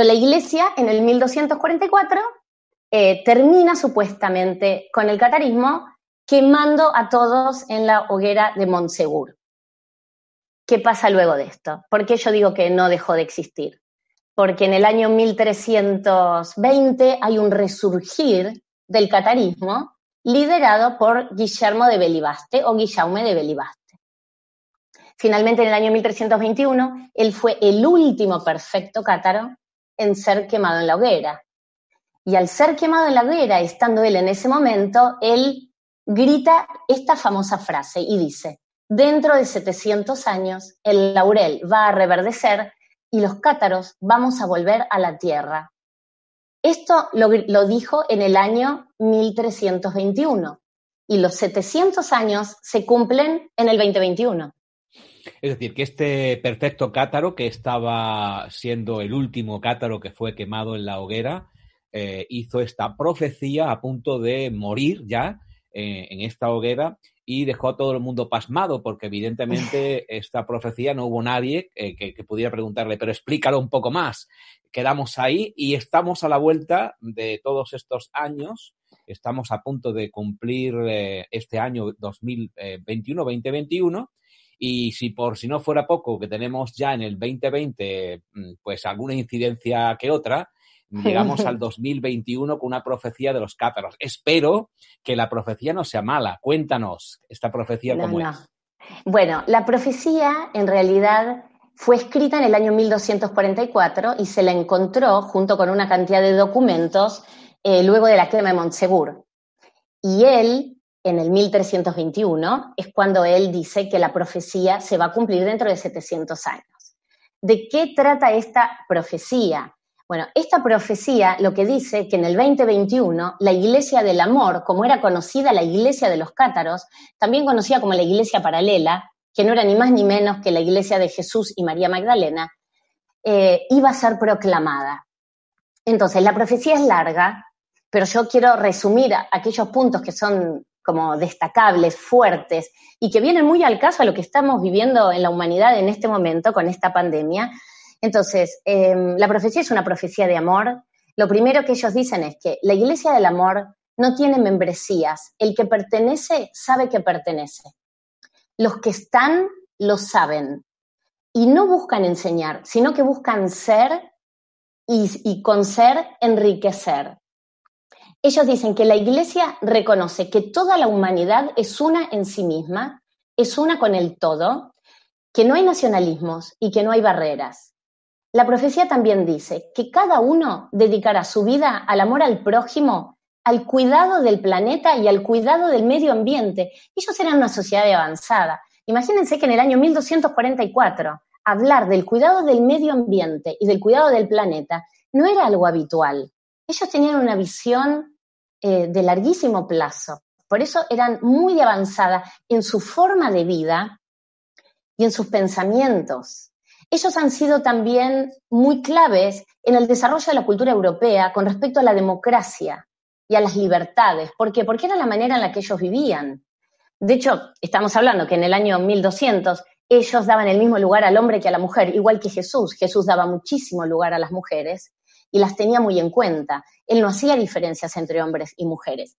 Pero la iglesia en el 1244 eh, termina supuestamente con el catarismo quemando a todos en la hoguera de Montsegur. ¿Qué pasa luego de esto? ¿Por qué yo digo que no dejó de existir? Porque en el año 1320 hay un resurgir del catarismo liderado por Guillermo de Belibaste o Guillaume de Belibaste. Finalmente, en el año 1321, él fue el último perfecto cátaro en ser quemado en la hoguera. Y al ser quemado en la hoguera, estando él en ese momento, él grita esta famosa frase y dice, dentro de 700 años el laurel va a reverdecer y los cátaros vamos a volver a la tierra. Esto lo, lo dijo en el año 1321 y los 700 años se cumplen en el 2021. Es decir, que este perfecto cátaro, que estaba siendo el último cátaro que fue quemado en la hoguera, eh, hizo esta profecía a punto de morir ya eh, en esta hoguera y dejó a todo el mundo pasmado, porque evidentemente esta profecía no hubo nadie eh, que, que, pudiera preguntarle, pero explícalo un poco más. Quedamos ahí y estamos a la vuelta de todos estos años. Estamos a punto de cumplir este año 2021-2021 y si por si no fuera poco, que tenemos ya en el 2020 mm, pues alguna incidencia que otra, llegamos al 2021 con una profecía de los cátaros. Espero que la profecía no sea mala. Cuéntanos esta profecía no, cómo no. es. Bueno, la profecía en realidad fue escrita en el año 1244 y se la encontró junto con una cantidad de documentos eh, luego de la quema de Montsegur. Y él en el 1321, es cuando él dice que la profecía se va a cumplir dentro de 700 años. ¿De qué trata esta profecía? Bueno, esta profecía lo que dice que en el 2021 la Iglesia del Amor, como era conocida la Iglesia de los Cátaros, también conocida como la Iglesia Paralela, que no era ni más ni menos que la Iglesia de Jesús y María Magdalena, eh, iba a ser proclamada. Entonces, la profecía es larga, pero yo quiero resumir aquellos puntos que son como destacables, fuertes, y que vienen muy al caso a lo que estamos viviendo en la humanidad en este momento con esta pandemia. Entonces, eh, la profecía es una profecía de amor. Lo primero que ellos dicen es que la iglesia del amor no tiene membresías. El que pertenece sabe que pertenece. Los que están lo saben. Y no buscan enseñar, sino que buscan ser y con ser enriquecer. Ellos dicen que la Iglesia reconoce que toda la humanidad es una en sí misma, es una con el todo, que no hay nacionalismos y que no hay barreras. La profecía también dice que cada uno dedicará su vida al amor al prójimo, al cuidado del planeta y al cuidado del medio ambiente. Ellos eran una sociedad avanzada. Imagínense que en el año 1244 hablar del cuidado del medio ambiente y del cuidado del planeta no era algo habitual. Ellos tenían una visión eh, de larguísimo plazo. Por eso eran muy avanzadas en su forma de vida y en sus pensamientos. Ellos han sido también muy claves en el desarrollo de la cultura europea con respecto a la democracia y a las libertades. ¿Por qué? Porque era la manera en la que ellos vivían. De hecho, estamos hablando que en el año 1200 ellos daban el mismo lugar al hombre que a la mujer, igual que Jesús. Jesús daba muchísimo lugar a las mujeres y las tenía muy en cuenta. Él no hacía diferencias entre hombres y mujeres.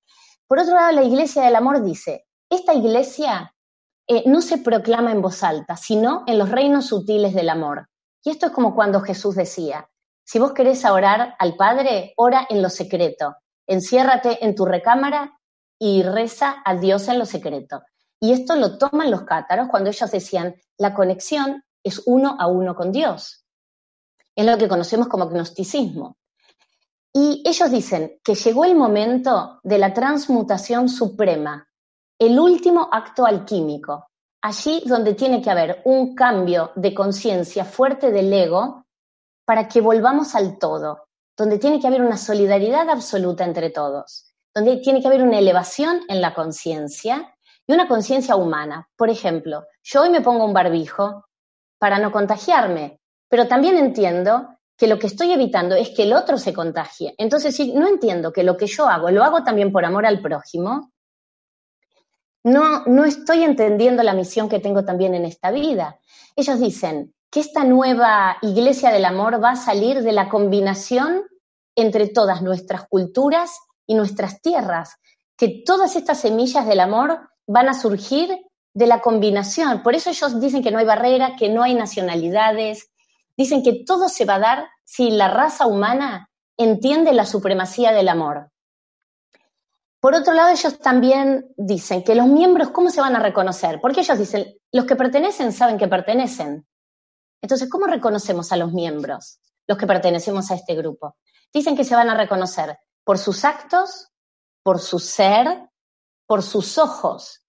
Por otro lado, la Iglesia del Amor dice, esta iglesia eh, no se proclama en voz alta, sino en los reinos sutiles del amor. Y esto es como cuando Jesús decía, si vos querés orar al Padre, ora en lo secreto, enciérrate en tu recámara y reza a Dios en lo secreto. Y esto lo toman los cátaros cuando ellos decían, la conexión es uno a uno con Dios. Es lo que conocemos como gnosticismo. Y ellos dicen que llegó el momento de la transmutación suprema, el último acto alquímico, allí donde tiene que haber un cambio de conciencia fuerte del ego para que volvamos al todo, donde tiene que haber una solidaridad absoluta entre todos, donde tiene que haber una elevación en la conciencia y una conciencia humana. Por ejemplo, yo hoy me pongo un barbijo para no contagiarme, pero también entiendo que lo que estoy evitando es que el otro se contagie. Entonces, si no entiendo que lo que yo hago lo hago también por amor al prójimo, no, no estoy entendiendo la misión que tengo también en esta vida. Ellos dicen que esta nueva iglesia del amor va a salir de la combinación entre todas nuestras culturas y nuestras tierras, que todas estas semillas del amor van a surgir de la combinación. Por eso ellos dicen que no hay barrera, que no hay nacionalidades, dicen que todo se va a dar si la raza humana entiende la supremacía del amor. Por otro lado, ellos también dicen que los miembros, ¿cómo se van a reconocer? Porque ellos dicen, los que pertenecen saben que pertenecen. Entonces, ¿cómo reconocemos a los miembros, los que pertenecemos a este grupo? Dicen que se van a reconocer por sus actos, por su ser, por sus ojos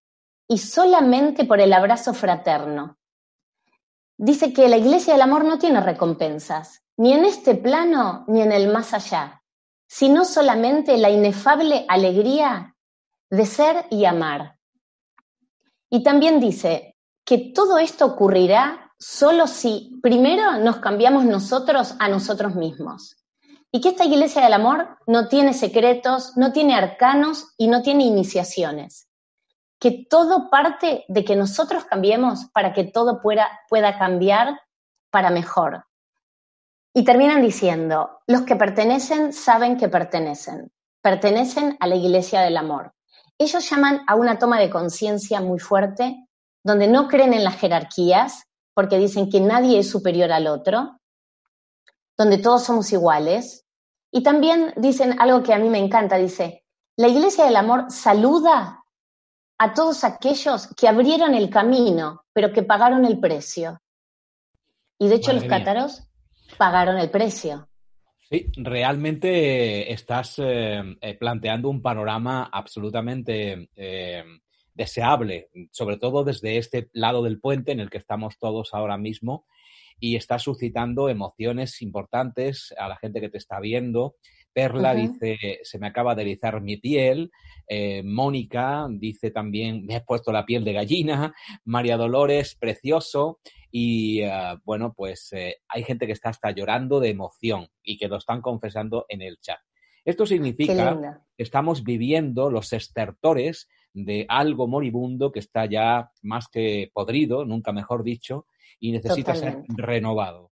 y solamente por el abrazo fraterno. Dice que la iglesia del amor no tiene recompensas, ni en este plano ni en el más allá, sino solamente la inefable alegría de ser y amar. Y también dice que todo esto ocurrirá solo si primero nos cambiamos nosotros a nosotros mismos. Y que esta iglesia del amor no tiene secretos, no tiene arcanos y no tiene iniciaciones. Que todo parte de que nosotros cambiemos para que todo pueda, pueda cambiar para mejor. Y terminan diciendo, los que pertenecen saben que pertenecen, pertenecen a la iglesia del amor. Ellos llaman a una toma de conciencia muy fuerte, donde no creen en las jerarquías, porque dicen que nadie es superior al otro, donde todos somos iguales, y también dicen algo que a mí me encanta, dice, la Iglesia del Amor saluda a todos aquellos que abrieron el camino, pero que pagaron el precio. Y de hecho los cátaros pagaron el precio. Sí, realmente estás eh, eh, planteando un panorama absolutamente eh, deseable, sobre todo desde este lado del puente en el que estamos todos ahora mismo y está suscitando emociones importantes a la gente que te está viendo. Perla dice, se me acaba de erizar mi piel. Eh, Mónica dice también, me he puesto la piel de gallina. María Dolores, precioso. Y eh, bueno, pues eh, hay gente que está hasta llorando de emoción y que lo están confesando en el chat. Esto significa que estamos viviendo los estertores de algo moribundo que está ya más que podrido, nunca mejor dicho, y necesita ser renovado.